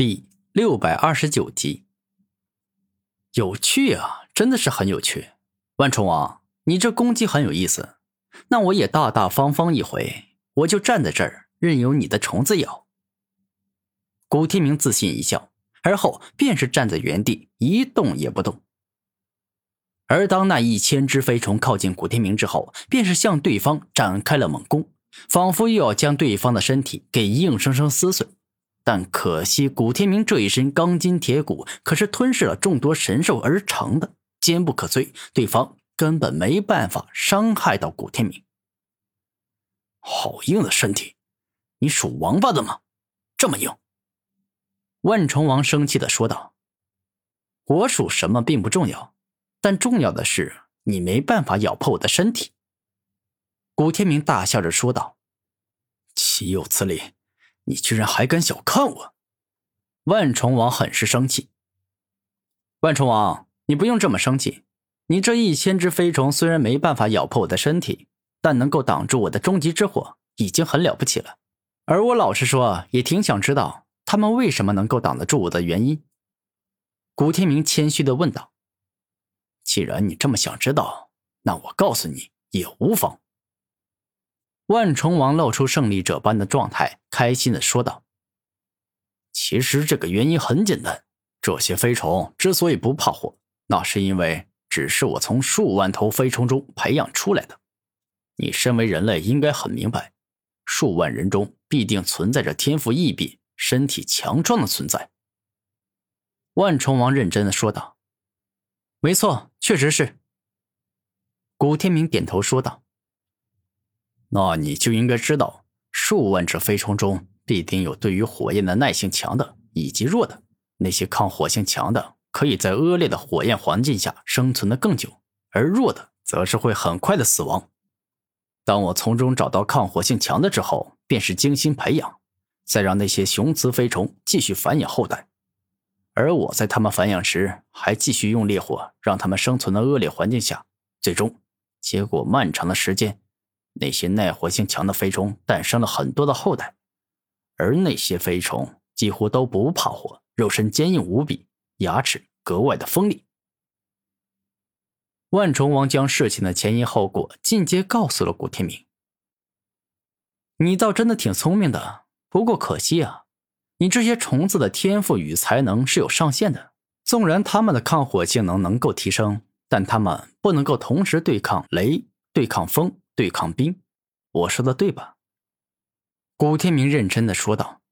第六百二十九集，有趣啊，真的是很有趣。万虫王，你这攻击很有意思，那我也大大方方一回，我就站在这儿，任由你的虫子咬。古天明自信一笑，而后便是站在原地一动也不动。而当那一千只飞虫靠近古天明之后，便是向对方展开了猛攻，仿佛又要将对方的身体给硬生生撕碎。但可惜，古天明这一身钢筋铁骨可是吞噬了众多神兽而成的，坚不可摧，对方根本没办法伤害到古天明。好硬的身体，你属王八的吗？这么硬？万虫王生气的说道：“我属什么并不重要，但重要的是你没办法咬破我的身体。”古天明大笑着说道：“岂有此理！”你居然还敢小看我！万虫王很是生气。万虫王，你不用这么生气。你这一千只飞虫虽然没办法咬破我的身体，但能够挡住我的终极之火，已经很了不起了。而我老实说，也挺想知道他们为什么能够挡得住我的原因。古天明谦虚的问道：“既然你这么想知道，那我告诉你也无妨。”万虫王露出胜利者般的状态，开心的说道：“其实这个原因很简单，这些飞虫之所以不怕火，那是因为只是我从数万头飞虫中培养出来的。你身为人类，应该很明白，数万人中必定存在着天赋异禀、身体强壮的存在。”万虫王认真的说道：“没错，确实是。”古天明点头说道。那你就应该知道，数万只飞虫中必定有对于火焰的耐性强的以及弱的。那些抗火性强的，可以在恶劣的火焰环境下生存的更久；而弱的，则是会很快的死亡。当我从中找到抗火性强的之后，便是精心培养，再让那些雄雌飞虫继续繁衍后代。而我在它们繁衍时，还继续用烈火让它们生存的恶劣环境下，最终，结果漫长的时间。那些耐火性强的飞虫诞生了很多的后代，而那些飞虫几乎都不怕火，肉身坚硬无比，牙齿格外的锋利。万虫王将事情的前因后果尽皆告诉了古天明。你倒真的挺聪明的，不过可惜啊，你这些虫子的天赋与才能是有上限的。纵然他们的抗火性能能够提升，但他们不能够同时对抗雷、对抗风。对抗冰，我说的对吧？古天明认真的说道：“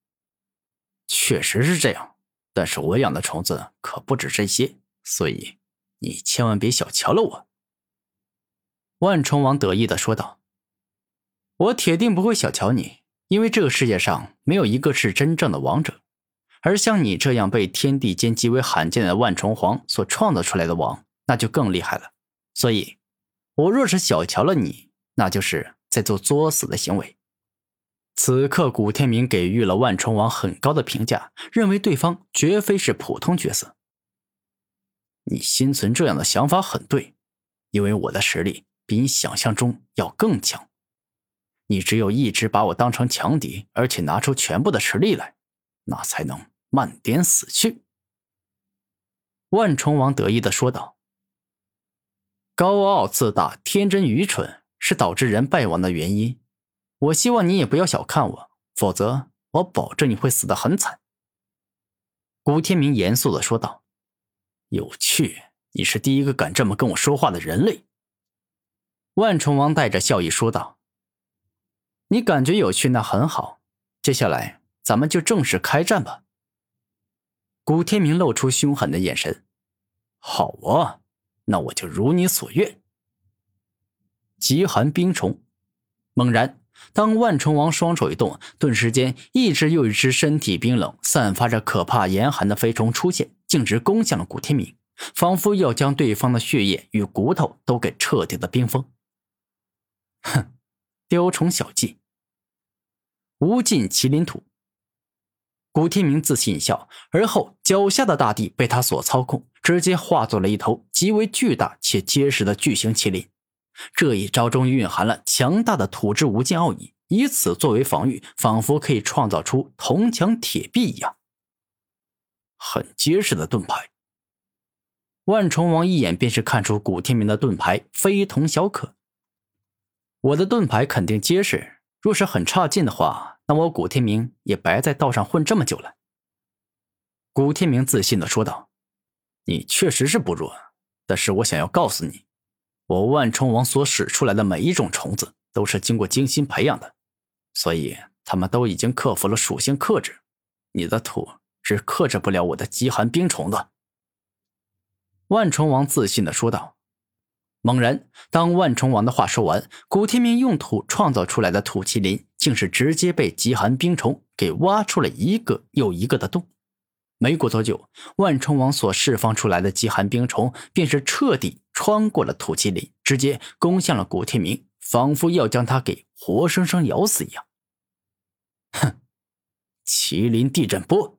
确实是这样，但是我养的虫子可不止这些，所以你千万别小瞧了我。”万虫王得意的说道：“我铁定不会小瞧你，因为这个世界上没有一个是真正的王者，而像你这样被天地间极为罕见的万虫皇所创造出来的王，那就更厉害了。所以，我若是小瞧了你。”那就是在做作死的行为。此刻，古天明给予了万重王很高的评价，认为对方绝非是普通角色。你心存这样的想法很对，因为我的实力比你想象中要更强。你只有一直把我当成强敌，而且拿出全部的实力来，那才能慢点死去。万重王得意的说道：“高傲自大，天真愚蠢。”是导致人败亡的原因。我希望你也不要小看我，否则我保证你会死得很惨。”古天明严肃的说道。“有趣，你是第一个敢这么跟我说话的人类。”万虫王带着笑意说道。“你感觉有趣，那很好。接下来咱们就正式开战吧。”古天明露出凶狠的眼神。“好啊，那我就如你所愿。”极寒冰虫，猛然，当万虫王双手一动，顿时间，一只又一只身体冰冷、散发着可怕严寒的飞虫出现，径直攻向了古天明，仿佛要将对方的血液与骨头都给彻底的冰封。哼，雕虫小技！无尽麒麟土。古天明自信一笑，而后脚下的大地被他所操控，直接化作了一头极为巨大且结实的巨型麒麟。这一招中蕴含了强大的土之无尽奥义，以此作为防御，仿佛可以创造出铜墙铁壁一样。很结实的盾牌。万重王一眼便是看出古天明的盾牌非同小可。我的盾牌肯定结实，若是很差劲的话，那我古天明也白在道上混这么久了。古天明自信的说道：“你确实是不弱，但是我想要告诉你，我万重王所使出来的每一种虫子都是经过精心培养的，所以他们都已经克服了属性克制。你的土是克制不了我的极寒冰虫的。”万重王自信的说道。猛然，当万重王的话说完，古天明用土创造出来的土麒麟，竟是直接被极寒冰虫给挖出了一个又一个的洞。没过多久，万虫王所释放出来的极寒冰虫，便是彻底穿过了土麒麟，直接攻向了古天明，仿佛要将他给活生生咬死一样。哼，麒麟地震波。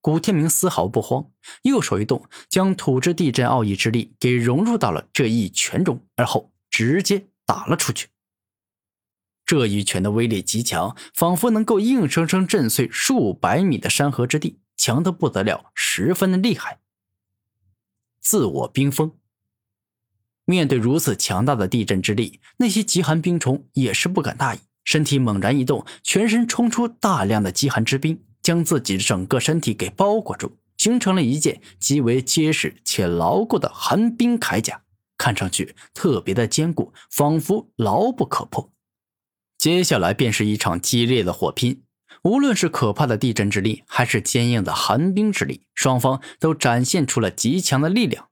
古天明丝毫不慌，右手一动，将土之地震奥义之力给融入到了这一拳中，而后直接打了出去。这一拳的威力极强，仿佛能够硬生生震碎数百米的山河之地，强的不得了，十分的厉害。自我冰封。面对如此强大的地震之力，那些极寒冰虫也是不敢大意，身体猛然一动，全身冲出大量的极寒之冰。将自己整个身体给包裹住，形成了一件极为结实且牢固的寒冰铠甲，看上去特别的坚固，仿佛牢不可破。接下来便是一场激烈的火拼，无论是可怕的地震之力，还是坚硬的寒冰之力，双方都展现出了极强的力量。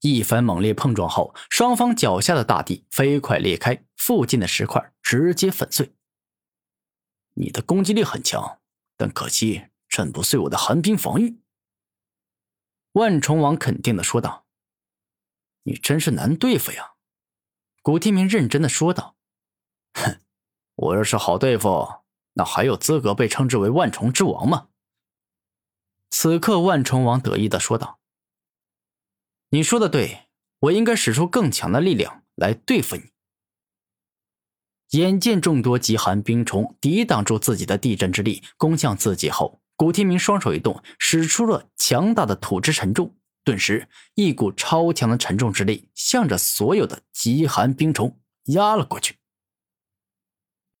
一番猛烈碰撞后，双方脚下的大地飞快裂开，附近的石块直接粉碎。你的攻击力很强。但可惜震不碎我的寒冰防御。”万重王肯定的说道。“你真是难对付呀。”古天明认真的说道。“哼，我要是好对付，那还有资格被称之为万虫之王吗？”此刻，万虫王得意的说道。“你说的对，我应该使出更强的力量来对付你。”眼见众多极寒冰虫抵挡住自己的地震之力，攻向自己后，古天明双手一动，使出了强大的土之沉重，顿时一股超强的沉重之力向着所有的极寒冰虫压了过去。